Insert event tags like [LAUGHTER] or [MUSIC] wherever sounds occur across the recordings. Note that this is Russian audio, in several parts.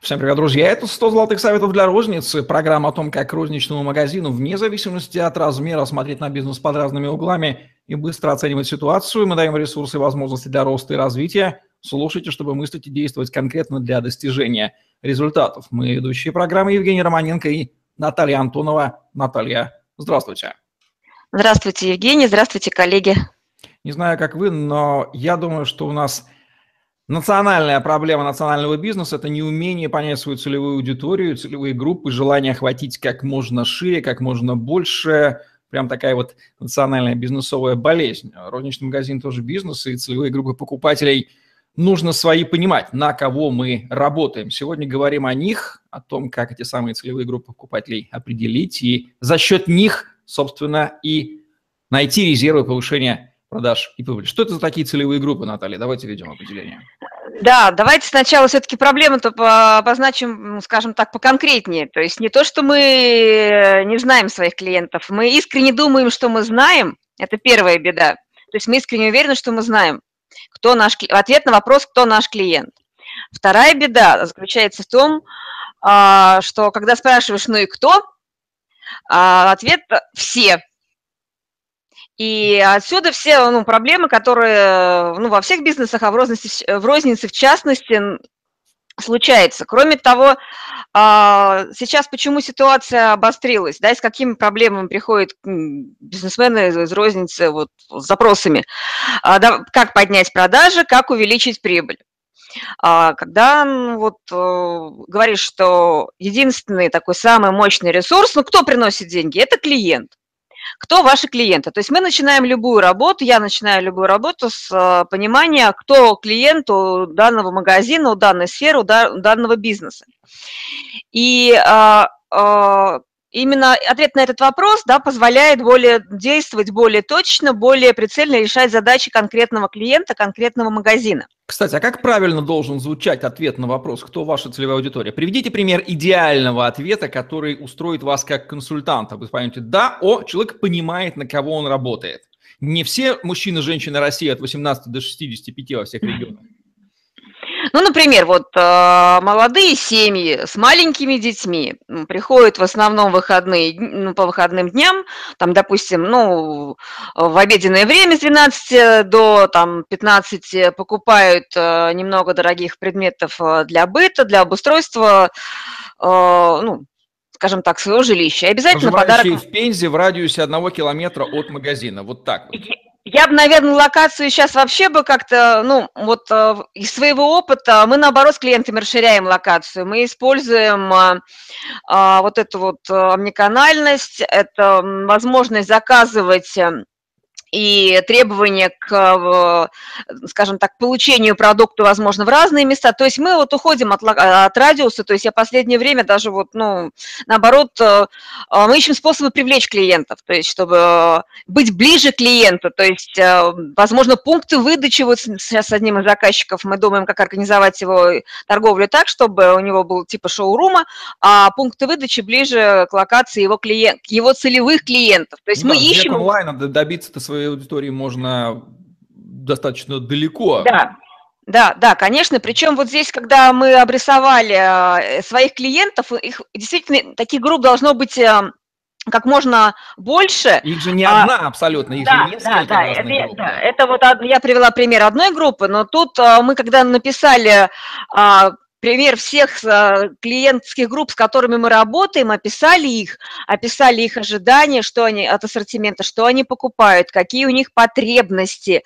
Всем привет, друзья! Это 100 золотых советов для розницы. Программа о том, как розничному магазину, вне зависимости от размера, смотреть на бизнес под разными углами и быстро оценивать ситуацию. Мы даем ресурсы и возможности для роста и развития. Слушайте, чтобы мыслить и действовать конкретно для достижения результатов. Мы ведущие программы Евгений Романенко и Наталья Антонова. Наталья, здравствуйте. Здравствуйте, Евгений. Здравствуйте, коллеги. Не знаю, как вы, но я думаю, что у нас Национальная проблема национального бизнеса – это неумение понять свою целевую аудиторию, целевые группы, желание охватить как можно шире, как можно больше. Прям такая вот национальная бизнесовая болезнь. Розничный магазин тоже бизнес, и целевые группы покупателей нужно свои понимать, на кого мы работаем. Сегодня говорим о них, о том, как эти самые целевые группы покупателей определить, и за счет них, собственно, и найти резервы повышения продаж и прибыли. Что это за такие целевые группы, Наталья? Давайте ведем определение. Да, давайте сначала все-таки проблему-то обозначим, скажем так, поконкретнее. То есть не то, что мы не знаем своих клиентов, мы искренне думаем, что мы знаем, это первая беда. То есть мы искренне уверены, что мы знаем, кто наш ответ на вопрос, кто наш клиент. Вторая беда заключается в том, а, что когда спрашиваешь, ну и кто, а, ответ – все. И отсюда все ну, проблемы, которые ну, во всех бизнесах, а в рознице, в рознице в частности случается. Кроме того, а, сейчас почему ситуация обострилась, да, и с какими проблемами приходят бизнесмены из розницы вот, с запросами, а, как поднять продажи, как увеличить прибыль. Когда ну, вот э, говоришь, что единственный такой самый мощный ресурс, ну кто приносит деньги, это клиент кто ваши клиенты. То есть мы начинаем любую работу, я начинаю любую работу с э, понимания, кто клиент у данного магазина, у данной сферы, у данного бизнеса. И а, а, именно ответ на этот вопрос да, позволяет более действовать более точно, более прицельно решать задачи конкретного клиента, конкретного магазина. Кстати, а как правильно должен звучать ответ на вопрос, кто ваша целевая аудитория? Приведите пример идеального ответа, который устроит вас как консультанта. Вы поймете, да, о, человек понимает, на кого он работает. Не все мужчины и женщины России от 18 до 65 во всех регионах. Ну, например, вот э, молодые семьи с маленькими детьми приходят в основном выходные, ну, по выходным дням, там, допустим, ну, в обеденное время с 12 до там, 15 покупают э, немного дорогих предметов э, для быта, для обустройства, ну, скажем так, своего жилища. И обязательно подарок... в Пензе в радиусе одного километра от магазина, вот так вот. Я бы, наверное, локацию сейчас вообще бы как-то, ну, вот э, из своего опыта мы, наоборот, с клиентами расширяем локацию. Мы используем а, вот эту вот омниканальность, это возможность заказывать эм, и требования к, скажем так, получению продукта, возможно, в разные места. То есть мы вот уходим от, от радиуса, то есть я последнее время даже вот, ну, наоборот, э, э, мы ищем способы привлечь клиентов, то есть чтобы быть ближе к клиенту, то есть, э, возможно, пункты выдачи, вот сейчас с одним из заказчиков мы думаем, как организовать его торговлю так, чтобы у него был типа шоурума, а пункты выдачи ближе к локации его клиент, его целевых клиентов. То есть ну, мы ищем... онлайн добиться-то своего своей аудитории можно достаточно далеко. Да, да, да, конечно. Причем вот здесь, когда мы обрисовали э, своих клиентов, их действительно таких групп должно быть э, как можно больше. Их же не а, одна абсолютно, их да, же несколько да, да, это. Да, это вот я привела пример одной группы, но тут э, мы когда написали пример всех э, клиентских групп, с которыми мы работаем, описали их, описали их ожидания, что они от ассортимента, что они покупают, какие у них потребности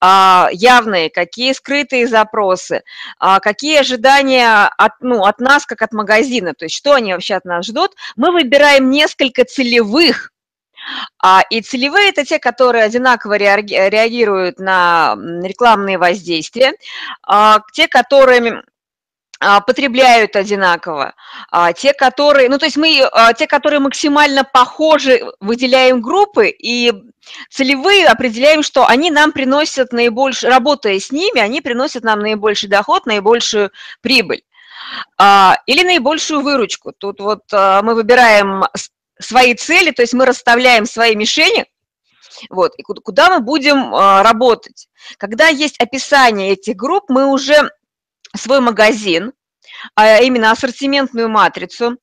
а, явные, какие скрытые запросы, а, какие ожидания от, ну, от нас, как от магазина, то есть что они вообще от нас ждут. Мы выбираем несколько целевых а, и целевые – это те, которые одинаково реагируют на рекламные воздействия, те, которые потребляют одинаково, а, те, которые, ну, то есть мы, а, те, которые максимально похожи, выделяем группы и целевые определяем, что они нам приносят наибольший, работая с ними, они приносят нам наибольший доход, наибольшую прибыль или наибольшую выручку. Тут вот мы выбираем свои цели, то есть мы расставляем свои мишени, вот, и куда мы будем работать. Когда есть описание этих групп, мы уже свой магазин, а именно ассортиментную матрицу,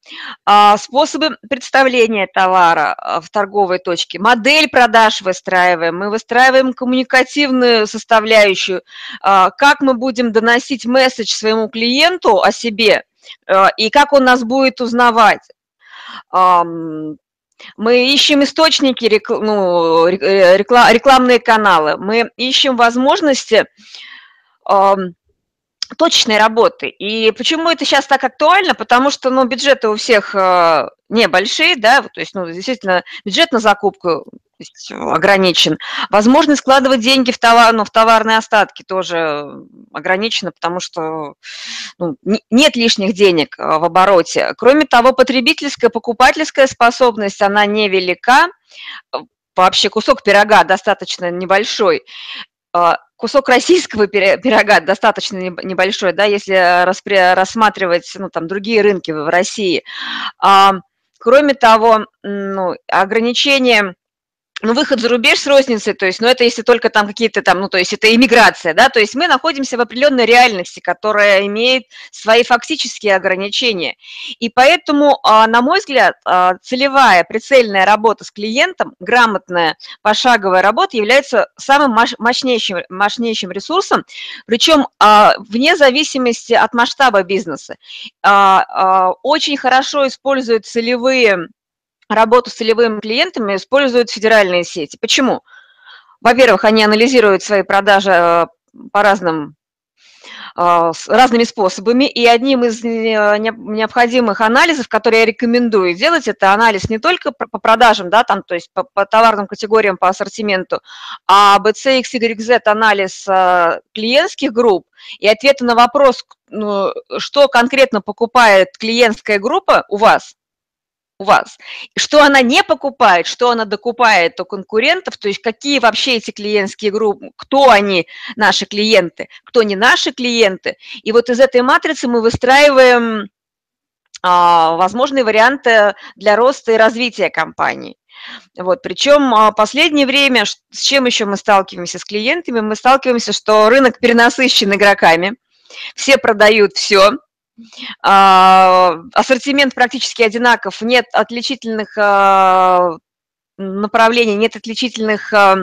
а, способы представления товара а, в торговой точке, модель продаж выстраиваем, мы выстраиваем коммуникативную составляющую, как мы будем доносить месседж своему клиенту о себе и как он нас будет узнавать. Мы ищем источники, ну, рекламные каналы, мы ищем возможности точечной работы. И почему это сейчас так актуально? Потому что, ну, бюджеты у всех э, небольшие, да, то есть, ну, действительно, бюджет на закупку ограничен. Возможность складывать деньги в, товар, ну, в товарные остатки тоже ограничена, потому что ну, нет лишних денег э, в обороте. Кроме того, потребительская, покупательская способность, она невелика. Вообще кусок пирога достаточно небольшой. Э, кусок российского пирога достаточно небольшой, да, если рассматривать ну, там, другие рынки в России. Кроме того, ну, ограничения ну, выход за рубеж с розницей, то есть, ну, это если только там какие-то там, ну, то есть, это иммиграция, да, то есть мы находимся в определенной реальности, которая имеет свои фактические ограничения. И поэтому, а, на мой взгляд, а, целевая, прицельная работа с клиентом, грамотная пошаговая работа является самым мощнейшим, мощнейшим ресурсом, причем а, вне зависимости от масштаба бизнеса. Очень хорошо используют целевые работу с целевыми клиентами используют федеральные сети. Почему? Во-первых, они анализируют свои продажи э, по разным э, с разными способами, и одним из необходимых анализов, которые я рекомендую делать, это анализ не только по продажам, да, там, то есть по, по товарным категориям, по ассортименту, а BC, XYZ анализ э, клиентских групп и ответы на вопрос, ну, что конкретно покупает клиентская группа у вас, у вас. Что она не покупает, что она докупает у конкурентов, то есть какие вообще эти клиентские группы, кто они, наши клиенты, кто не наши клиенты. И вот из этой матрицы мы выстраиваем а, возможные варианты для роста и развития компании. Вот, причем а, последнее время, с чем еще мы сталкиваемся с клиентами, мы сталкиваемся, что рынок перенасыщен игроками, все продают все, ассортимент практически одинаков, нет отличительных а, направлений, нет отличительных а,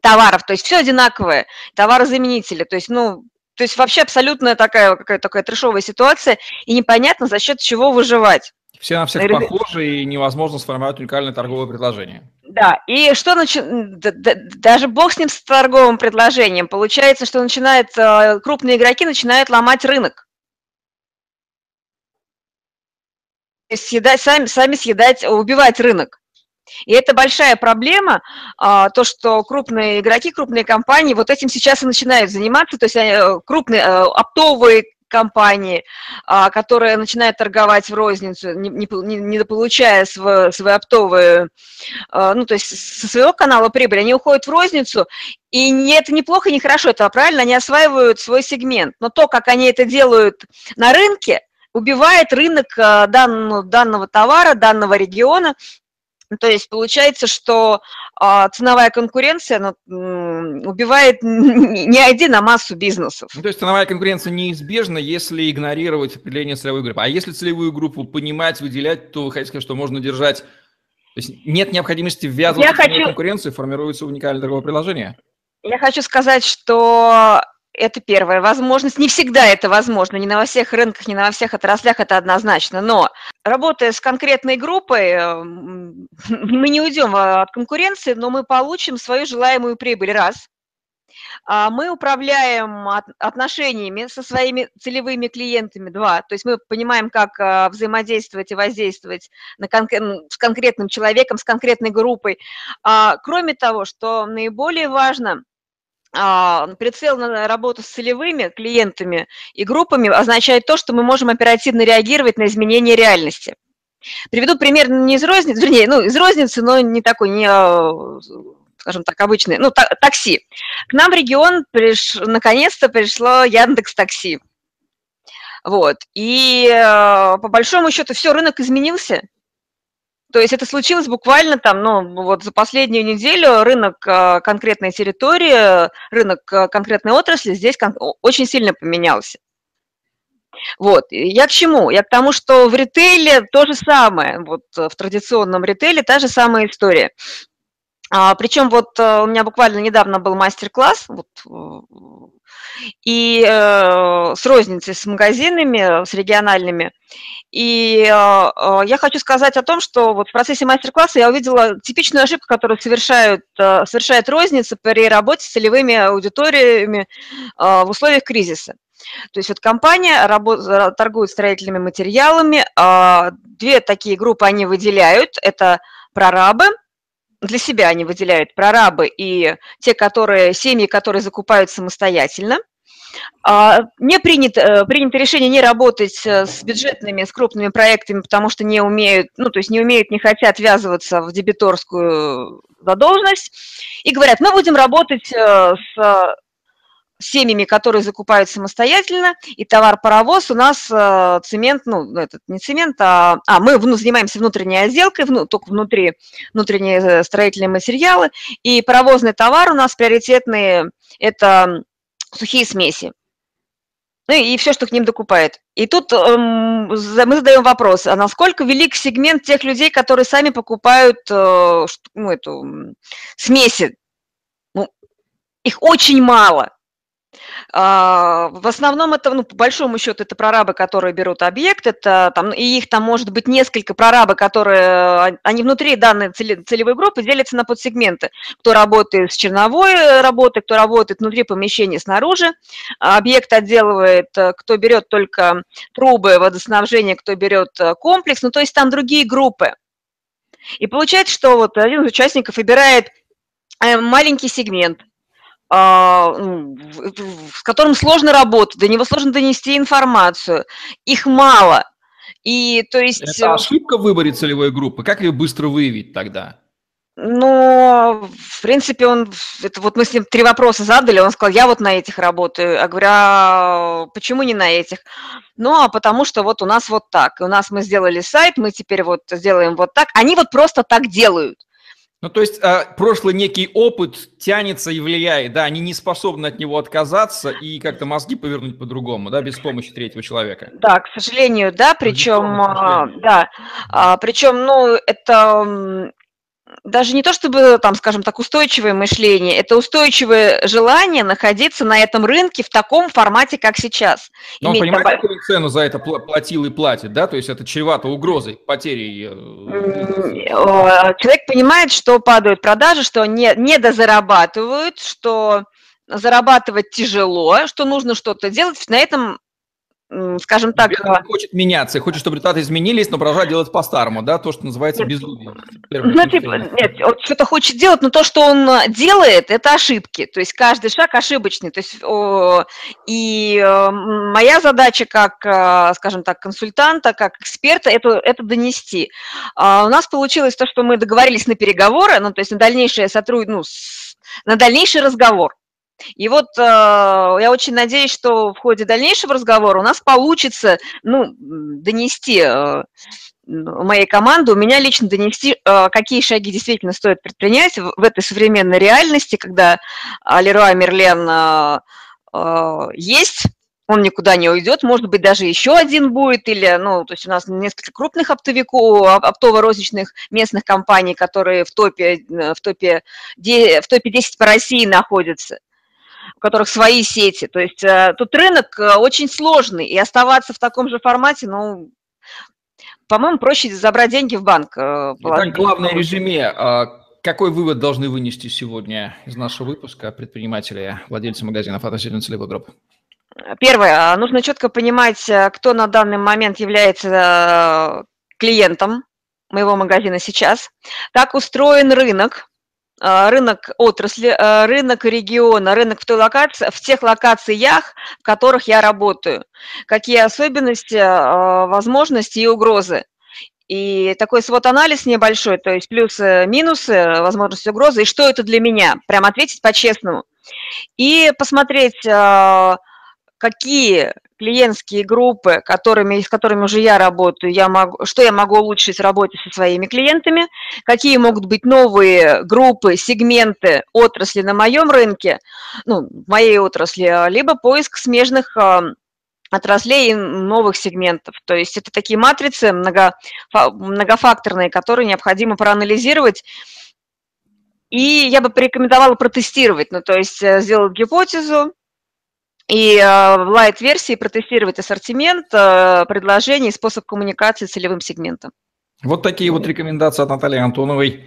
товаров, то есть все одинаковое, товарозаменители, то есть, ну, то есть вообще абсолютно такая, какая такая трешовая ситуация, и непонятно, за счет чего выживать. Все на всех похожи, и невозможно сформировать уникальное торговое предложение. Да, и что начи... даже бог с ним с торговым предложением. Получается, что начинает крупные игроки начинают ломать рынок. Съедать, сами, сами съедать, убивать рынок. И это большая проблема, а, то, что крупные игроки, крупные компании вот этим сейчас и начинают заниматься, то есть э, крупные э, оптовые компании, а, которые начинают торговать в розницу, не, не, не получая свой, свои оптовые, а, ну, то есть со своего канала прибыли, они уходят в розницу, и не, это неплохо, не хорошо, это правильно, они осваивают свой сегмент. Но то, как они это делают на рынке, убивает рынок э, данного, данного товара, данного региона. То есть получается, что а, ценовая конкуренция ну, убивает [LAUGHS] не один, а массу бизнесов. Ну, то есть ценовая конкуренция неизбежна, если игнорировать определение целевой группы. А если целевую группу понимать, выделять, то вы хотите сказать, что можно держать... То есть нет необходимости ввязываться Я в хочу... конкуренцию, формируется уникальное торговое приложение? Я хочу сказать, что это первая возможность. Не всегда это возможно, не на всех рынках, не на всех отраслях это однозначно. Но работая с конкретной группой, э, [LAUGHS] мы не уйдем от конкуренции, но мы получим свою желаемую прибыль. Раз. А мы управляем отношениями со своими целевыми клиентами, два. То есть мы понимаем, как э, взаимодействовать и воздействовать на кон- с конкретным человеком, с конкретной группой. А, кроме того, что наиболее важно – прицел на работу с целевыми клиентами и группами означает то, что мы можем оперативно реагировать на изменения реальности. Приведу пример не из розницы, вернее, ну, из розницы, но не такой, не, а, скажем так, обычный, ну, такси. К нам в регион приш, наконец-то пришло Яндекс Такси. Вот. И а, по большому счету все, рынок изменился. То есть это случилось буквально там, ну, вот за последнюю неделю рынок а, конкретной территории, рынок а, конкретной отрасли здесь очень сильно поменялся. Вот. Я к чему? Я к тому, что в ритейле то же самое. Вот в традиционном ритейле та же самая история. А, причем вот у меня буквально недавно был мастер-класс, вот, и э, с розницей, с магазинами, с региональными. И э, э, я хочу сказать о том, что вот в процессе мастер-класса я увидела типичную ошибку, которую совершают, э, совершает розница при работе с целевыми аудиториями э, в условиях кризиса. То есть вот компания работ, торгует строительными материалами, э, две такие группы они выделяют, это прорабы – для себя они выделяют прорабы и те, которые, семьи, которые закупают самостоятельно. А, не принято, э, принято решение не работать э, с бюджетными, с крупными проектами, потому что не умеют, ну, то есть не умеют, не хотят ввязываться в дебиторскую задолженность. И говорят, мы будем работать э, с семьями, которые закупают самостоятельно, и товар-паровоз у нас э, цемент, ну, этот не цемент, а, а мы занимаемся внутренней отделкой, вну, только внутри, внутренние э, строительные материалы, и паровозный товар у нас приоритетный – это сухие смеси. Ну и все, что к ним докупает. И тут эм, мы задаем вопрос, а насколько велик сегмент тех людей, которые сами покупают э, ну, эту смеси? Ну, их очень мало. А, в основном это, ну, по большому счету, это прорабы, которые берут объект, это там, и их там может быть несколько прорабы, которые, а, они внутри данной целевой группы делятся на подсегменты. Кто работает с черновой работой, кто работает внутри помещения снаружи, объект отделывает, кто берет только трубы водоснабжения, кто берет э, комплекс, ну, то есть там другие группы. И получается, что вот один из участников выбирает э, маленький сегмент, с которым сложно работать, до него сложно донести информацию, их мало. И то есть... Это э, ошибка в выборе целевой группы. Как ее быстро выявить тогда? Ну, в принципе, он, это вот мы с ним три вопроса задали, он сказал, я вот на этих работаю. Я говорю, а почему не на этих? Ну, а потому что вот у нас вот так. И у нас мы сделали сайт, мы теперь вот сделаем вот так. Они вот просто так делают. Ну, то есть э, прошлый некий опыт тянется и влияет, да, они не способны от него отказаться и как-то мозги повернуть по-другому, да, без помощи третьего человека. Да, к сожалению, да, причем, а, да, а, причем, ну, это даже не то чтобы, там, скажем так, устойчивое мышление, это устойчивое желание находиться на этом рынке в таком формате, как сейчас. Но он понимает, какую цену за это платил и платит, да? То есть это чревато угрозой, потерей? Э, человек понимает, что падают продажи, что не, не дозарабатывают, что зарабатывать тяжело, что нужно что-то делать. На этом скажем так... А хочет меняться, хочет, чтобы результаты изменились, но продолжать делать по-старому, да, то, что называется безумие. Ну, типа, нет, он что-то хочет делать, но то, что он а, делает, это ошибки, то есть каждый шаг ошибочный, то есть о, и о, моя задача как, а, скажем так, консультанта, как эксперта, это, это донести. А у нас получилось то, что мы договорились на переговоры, ну, то есть на дальнейшее сотруд... ну, на дальнейший разговор. И вот э, я очень надеюсь, что в ходе дальнейшего разговора у нас получится ну, донести э, моей команды, у меня лично донести, э, какие шаги действительно стоит предпринять в, в этой современной реальности, когда Леруа Мерлен э, э, есть, он никуда не уйдет, может быть, даже еще один будет, или, ну, то есть у нас несколько крупных оптовиков, оптово-розничных местных компаний, которые в топе, э, в топе, в топе 10 по России находятся у которых свои сети. То есть э, тут рынок э, очень сложный, и оставаться в таком же формате, ну, по-моему, проще забрать деньги в банк. Э, Итак, главное резюме. А какой вывод должны вынести сегодня из нашего выпуска предприниматели, владельцы магазинов относительно целевой группы? Первое. Нужно четко понимать, кто на данный момент является клиентом моего магазина сейчас, как устроен рынок, а, рынок отрасли, а, рынок региона, рынок в, той локации, в тех локациях, в которых я работаю. Какие особенности, а, возможности и угрозы. И такой свод-анализ небольшой, то есть плюсы, минусы, возможности, угрозы, и что это для меня, прям ответить по-честному. И посмотреть, какие клиентские группы, которыми, с которыми уже я работаю, я могу, что я могу улучшить в работе со своими клиентами, какие могут быть новые группы, сегменты отрасли на моем рынке, ну, в моей отрасли, либо поиск смежных отраслей и новых сегментов. То есть это такие матрицы много, многофакторные, которые необходимо проанализировать. И я бы порекомендовала протестировать, ну то есть э, сделать гипотезу, и э, в лайт-версии протестировать ассортимент, э, предложений, способ коммуникации с целевым сегментом. Вот такие вот рекомендации от Натальи Антоновой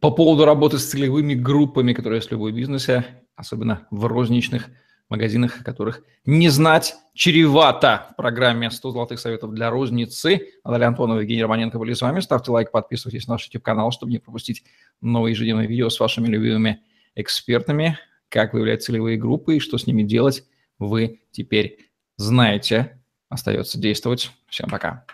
по поводу работы с целевыми группами, которые есть в любой бизнесе, особенно в розничных магазинах, которых не знать чревато в программе «100 золотых советов для розницы». Наталья Антонова и Евгений Романенко были с вами. Ставьте лайк, подписывайтесь на наш YouTube-канал, чтобы не пропустить новые ежедневные видео с вашими любимыми экспертами, как выявлять целевые группы и что с ними делать, вы теперь знаете. Остается действовать. Всем пока.